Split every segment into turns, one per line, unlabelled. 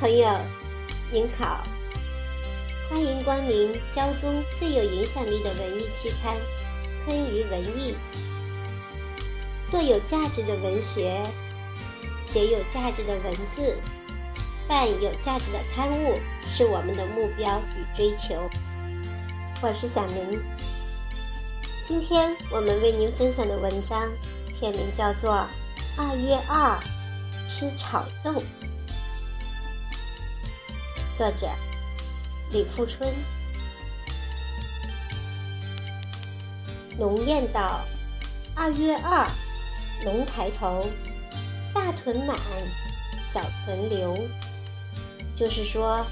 朋友，您好，欢迎光临胶中最有影响力的文艺期刊《昆鱼文艺》。做有价值的文学，写有价值的文字，办有价值的刊物，是我们的目标与追求。我是小明，今天我们为您分享的文章片名叫做《二月二吃炒豆》。作者李富春。龙雁道：“二月二，龙抬头，大豚满，小豚留。”就是说，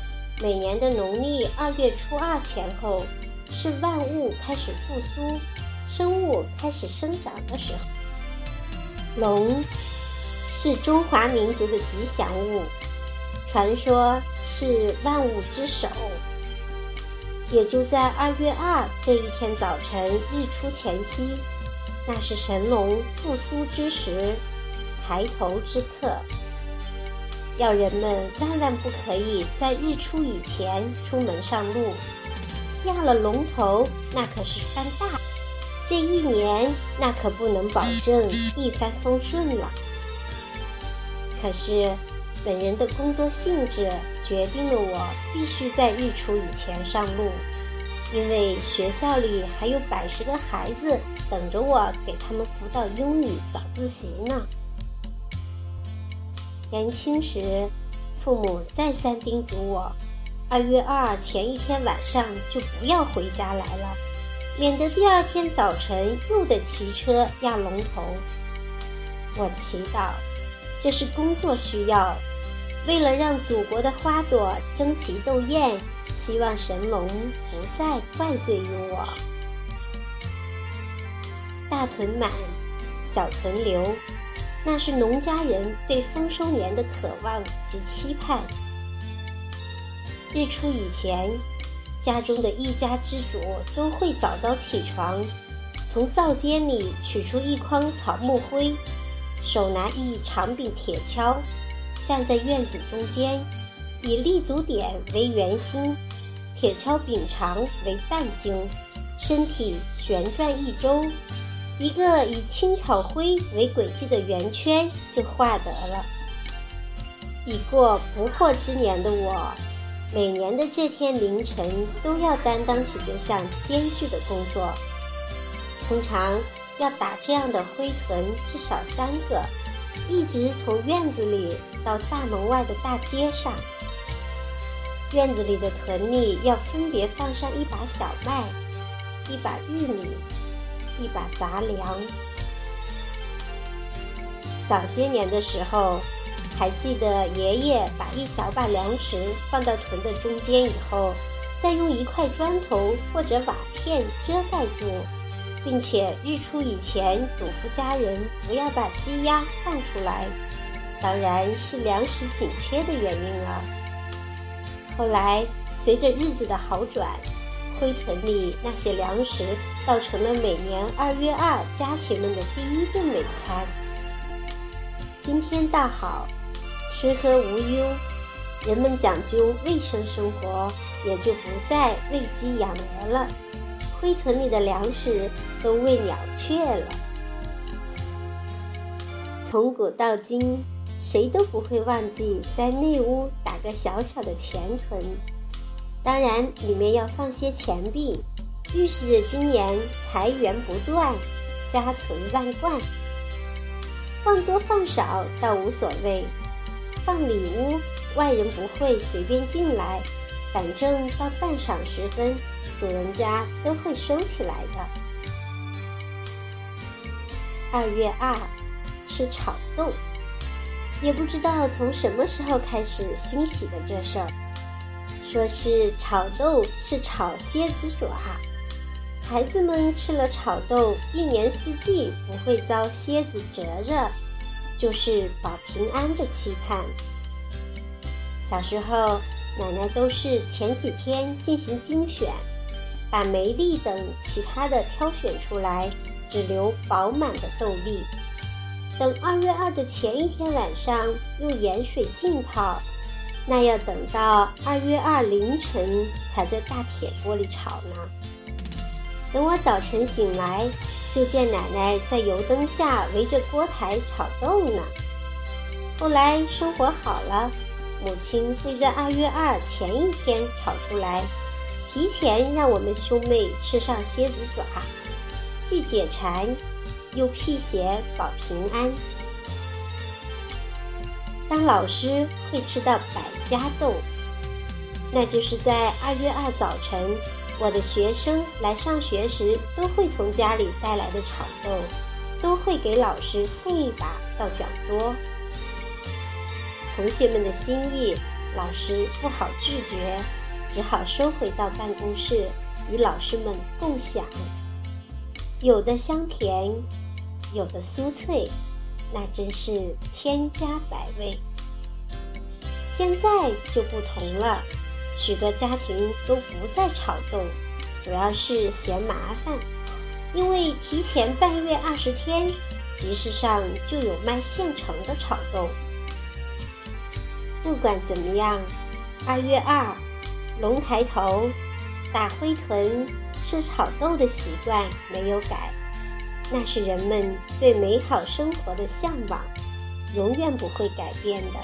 每年的农历二月初二前后，是万物开始复苏、生物开始生长的时候。龙是中华民族的吉祥物。传说是万物之首，也就在二月二这一天早晨日出前夕，那是神龙复苏之时，抬头之刻。要人们万万不可以在日出以前出门上路，压了龙头那可是犯大，这一年那可不能保证一帆风顺了。可是。本人的工作性质决定了我必须在日出以前上路，因为学校里还有百十个孩子等着我给他们辅导英语早自习呢。年轻时，父母再三叮嘱我，二月二前一天晚上就不要回家来了，免得第二天早晨又得骑车压龙头。我祈祷，这是工作需要。为了让祖国的花朵争奇斗艳，希望神龙不再怪罪于我。大屯满，小屯留，那是农家人对丰收年的渴望及期盼。日出以前，家中的一家之主都会早早起床，从灶间里取出一筐草木灰，手拿一长柄铁锹。站在院子中间，以立足点为圆心，铁锹柄长为半径，身体旋转一周，一个以青草灰为轨迹的圆圈就画得了。已过不惑之年的我，每年的这天凌晨都要担当起这项艰巨的工作，通常要打这样的灰屯至少三个。一直从院子里到大门外的大街上，院子里的屯里要分别放上一把小麦、一把玉米、一把杂粮。早些年的时候，还记得爷爷把一小把粮食放到屯的中间以后，再用一块砖头或者瓦片遮盖住。并且日出以前嘱咐家人不要把鸡鸭放出来，当然是粮食紧缺的原因了。后来随着日子的好转，灰屯里那些粮食造成了每年二月二家禽们的第一顿美餐。今天倒好，吃喝无忧，人们讲究卫生生活，也就不再喂鸡养鹅了。灰屯里的粮食都喂鸟雀了。从古到今，谁都不会忘记在内屋打个小小的钱屯，当然里面要放些钱币，预示着今年财源不断，家存万贯。放多放少倒无所谓，放里屋外人不会随便进来，反正到半晌时分。主人家都会收起来的。二月二，吃炒豆，也不知道从什么时候开始兴起的这事儿。说是炒豆是炒蝎子爪，孩子们吃了炒豆，一年四季不会遭蝎子蛰着，就是保平安的期盼。小时候，奶奶都是前几天进行精选。把梅粒等其他的挑选出来，只留饱满的豆粒。等二月二的前一天晚上，用盐水浸泡，那要等到二月二凌晨才在大铁锅里炒呢。等我早晨醒来，就见奶奶在油灯下围着锅台炒豆呢。后来生活好了，母亲会在二月二前一天炒出来，提前让我们兄妹吃上蝎子爪，既解馋，又辟邪保平安。当老师会吃到百家豆，那就是在二月二早晨，我的学生来上学时都会从家里带来的炒豆，都会给老师送一把到讲桌。同学们的心意，老师不好拒绝，只好收回到办公室与老师们共享。有的香甜，有的酥脆。那真是千家百味。现在就不同了，许多家庭都不再炒豆，主要是嫌麻烦，因为提前半月二十天，集市上就有卖现成的炒豆。不管怎么样，二月二，龙抬头，打灰豚，吃炒豆的习惯没有改。那是人们对美好生活的向往，永远不会改变的，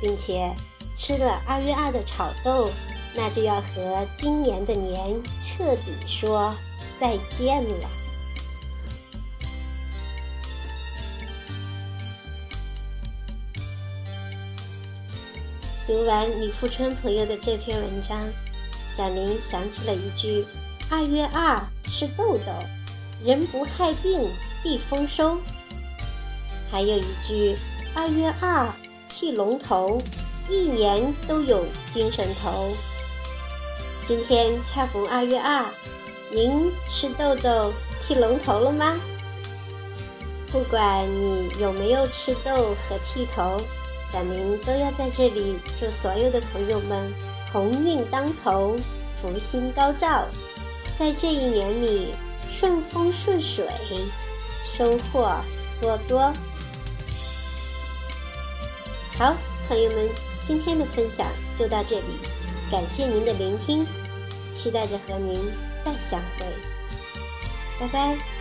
并且吃了二月二的炒豆，那就要和今年的年彻底说再见了。读完李富春朋友的这篇文章，小林想起了一句：“二月二吃豆豆。”人不害病，必丰收。还有一句：“二月二剃龙头，一年都有精神头。”今天恰逢二月二，您吃豆豆剃龙头了吗？不管你有没有吃豆和剃头，小明都要在这里祝所有的朋友们鸿运当头，福星高照，在这一年里。顺风顺水，收获多多。好，朋友们，今天的分享就到这里，感谢您的聆听，期待着和您再相会，拜拜。